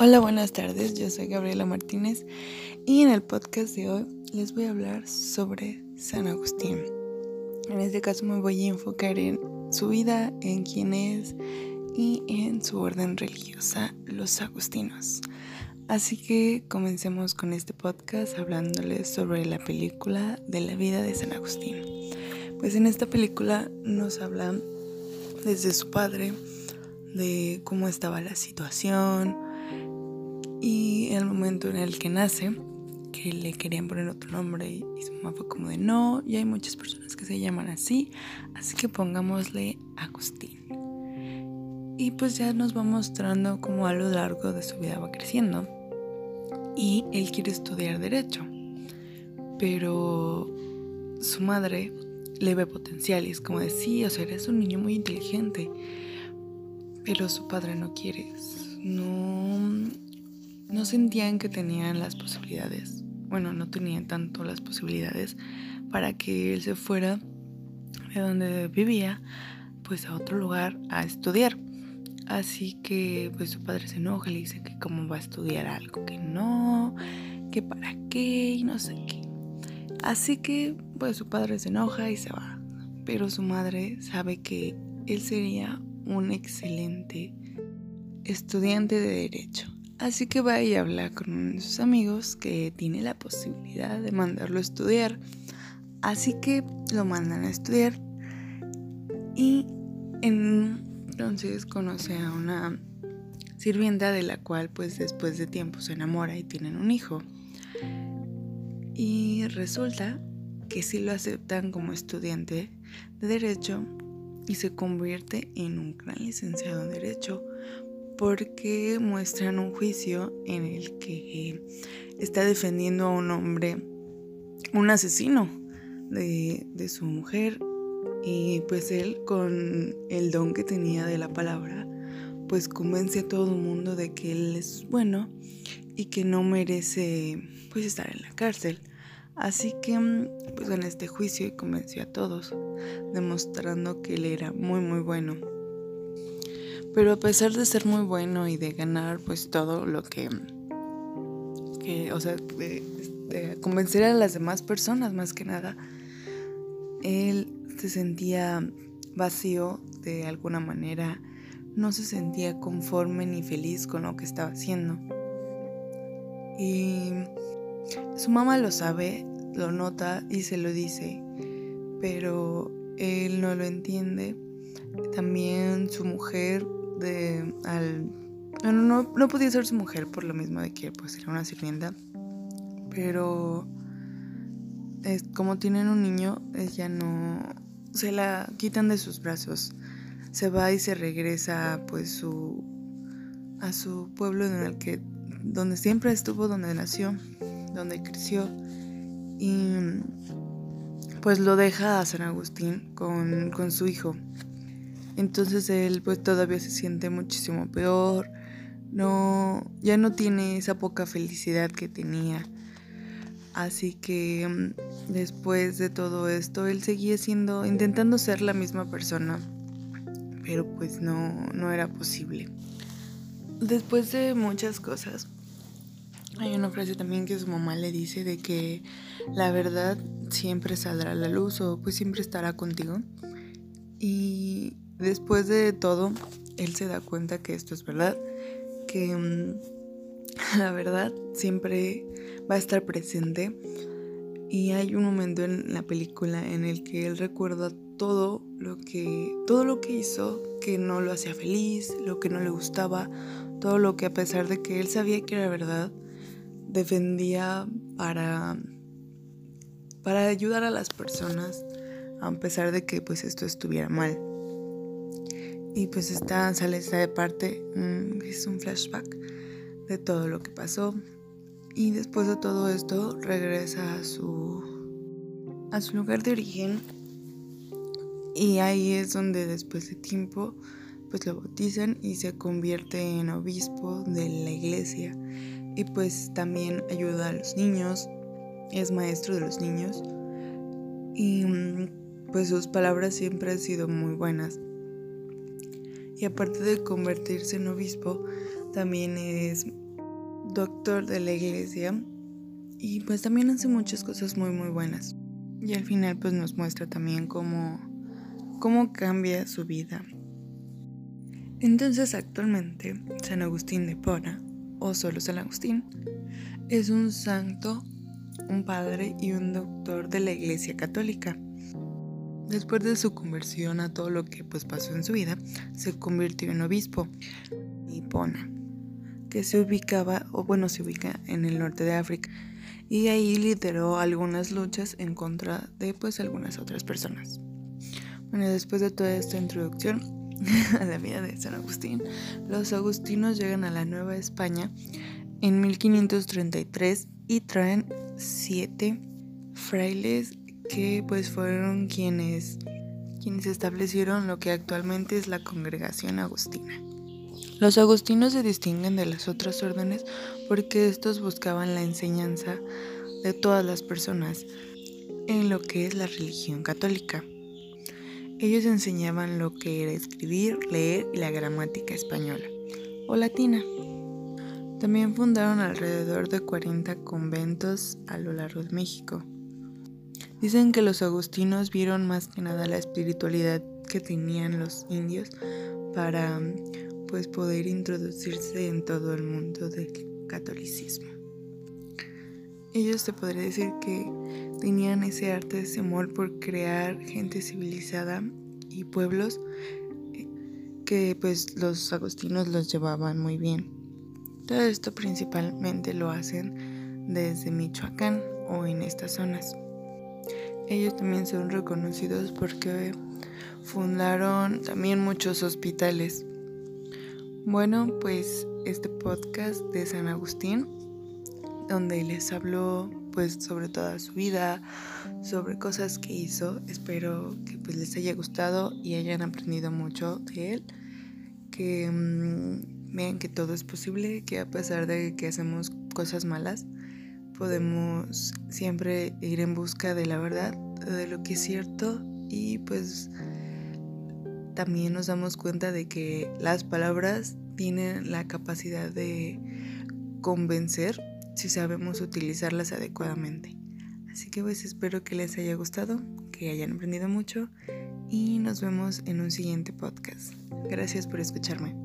Hola, buenas tardes, yo soy Gabriela Martínez y en el podcast de hoy les voy a hablar sobre San Agustín. En este caso me voy a enfocar en su vida, en quién es y en su orden religiosa, los agustinos. Así que comencemos con este podcast hablándoles sobre la película de la vida de San Agustín. Pues en esta película nos habla desde su padre, de cómo estaba la situación, y el momento en el que nace, que le querían poner otro nombre y, su mamá fue como de no, y hay muchas personas que se llaman así, así que pongámosle Agustín. Y pues ya nos va mostrando cómo a lo largo de su vida va creciendo. Y él quiere estudiar derecho. Pero su madre le ve potencial y es como de sí, o sea, eres un niño muy inteligente. Pero su padre no quiere. No, no sentían que tenían las posibilidades, bueno, no tenían tanto las posibilidades para que él se fuera de donde vivía, pues a otro lugar a estudiar. Así que pues su padre se enoja, le dice que cómo va a estudiar algo que no, que para qué y no sé qué. Así que pues su padre se enoja y se va. Pero su madre sabe que él sería un excelente estudiante de derecho. Así que va y habla con sus amigos que tiene la posibilidad de mandarlo a estudiar. Así que lo mandan a estudiar. Y entonces conoce a una sirvienta de la cual pues después de tiempo se enamora y tienen un hijo. Y resulta que sí lo aceptan como estudiante de derecho y se convierte en un gran licenciado en derecho porque muestran un juicio en el que está defendiendo a un hombre, un asesino de, su mujer, y pues él con el don que tenía de la palabra, pues convence a todo el mundo de que él es bueno y que no merece pues estar en la cárcel. Así que pues en este juicio convenció a todos, demostrando que él era muy muy bueno. Pero a pesar de ser muy bueno y de ganar pues todo lo que, o sea, de, convencer a las demás personas más que nada, él se sentía vacío de alguna manera, no se sentía conforme ni feliz con lo que estaba haciendo. Y su mamá lo sabe, lo nota y se lo dice, pero él no lo entiende. También su mujer de al no, no, podía ser su mujer por lo mismo de que pues era una sirvienta pero es, como tienen un niño ella no se la quitan de sus brazos se va y se regresa pues su a su pueblo en el que donde siempre estuvo donde nació donde creció y pues lo deja a San Agustín con, con su hijo entonces él pues todavía se siente muchísimo peor. No, ya no tiene esa poca felicidad que tenía. Así que mm, después de todo esto, él seguía siendo, intentando ser la misma persona, pero pues no, no era posible. Después de muchas cosas, hay una frase también que su mamá le dice de que la verdad siempre saldrá a la luz o pues siempre estará contigo. Y Después de todo, él se da cuenta que esto es verdad, que mm, la verdad siempre va a estar presente. Y hay un momento en la película en el que él recuerda todo lo que todo lo que hizo que no lo hacía feliz, lo que no le gustaba, todo lo que a pesar de que él sabía que era verdad, defendía para para ayudar a las personas a pesar de que pues esto estuviera mal. Y pues está, sale esta parte, mm, es un flashback de todo lo que pasó. Y después de todo esto regresa a su, a su lugar de origen. Y ahí es donde después de tiempo pues lo bautizan y se convierte en obispo de la iglesia. Y pues también ayuda a los niños, es maestro de los niños. Y mm, pues sus palabras siempre han sido muy buenas y aparte de convertirse en obispo, también es doctor de la iglesia y pues también hace muchas cosas muy muy buenas. Y al final pues nos muestra también cómo, cómo cambia su vida. Entonces actualmente San Agustín de Pona, o solo San Agustín, es un santo, un padre y un doctor de la Iglesia Católica. Después de su conversión a todo lo que pues pasó en su vida, se convirtió en obispo Hipona, que se ubicaba, o bueno, se ubica en el norte de África, y ahí lideró algunas luchas en contra de pues algunas otras personas. Bueno, después de toda esta introducción a la vida de San Agustín, los agustinos llegan a la Nueva España en 1533 y traen siete frailes que pues fueron quienes, quienes establecieron lo que actualmente es la congregación agustina. Los agustinos se distinguen de las otras órdenes porque estos buscaban la enseñanza de todas las personas en lo que es la religión católica. Ellos enseñaban lo que era escribir, leer y la gramática española o latina. También fundaron alrededor de 40 conventos a lo largo de México. Dicen que los agustinos vieron más que nada la espiritualidad que tenían los indios para pues poder introducirse en todo el mundo del catolicismo. Ellos se podría decir que tenían ese arte, ese amor por crear gente civilizada y pueblos que pues los agustinos los llevaban muy bien. Todo esto principalmente lo hacen desde Michoacán o en estas zonas. Ellos también son reconocidos porque fundaron también muchos hospitales. Bueno, pues este podcast de San Agustín, donde les hablo pues sobre toda su vida, sobre cosas que hizo. Espero que pues les haya gustado y hayan aprendido mucho de él. Que mm, vean que todo es posible, que a pesar de que hacemos cosas malas, podemos siempre ir en busca de la verdad, de lo que es cierto y pues también nos damos cuenta de que las palabras tienen la capacidad de convencer si sabemos utilizarlas adecuadamente. Así que pues espero que les haya gustado, que hayan aprendido mucho y nos vemos en un siguiente podcast. Gracias por escucharme.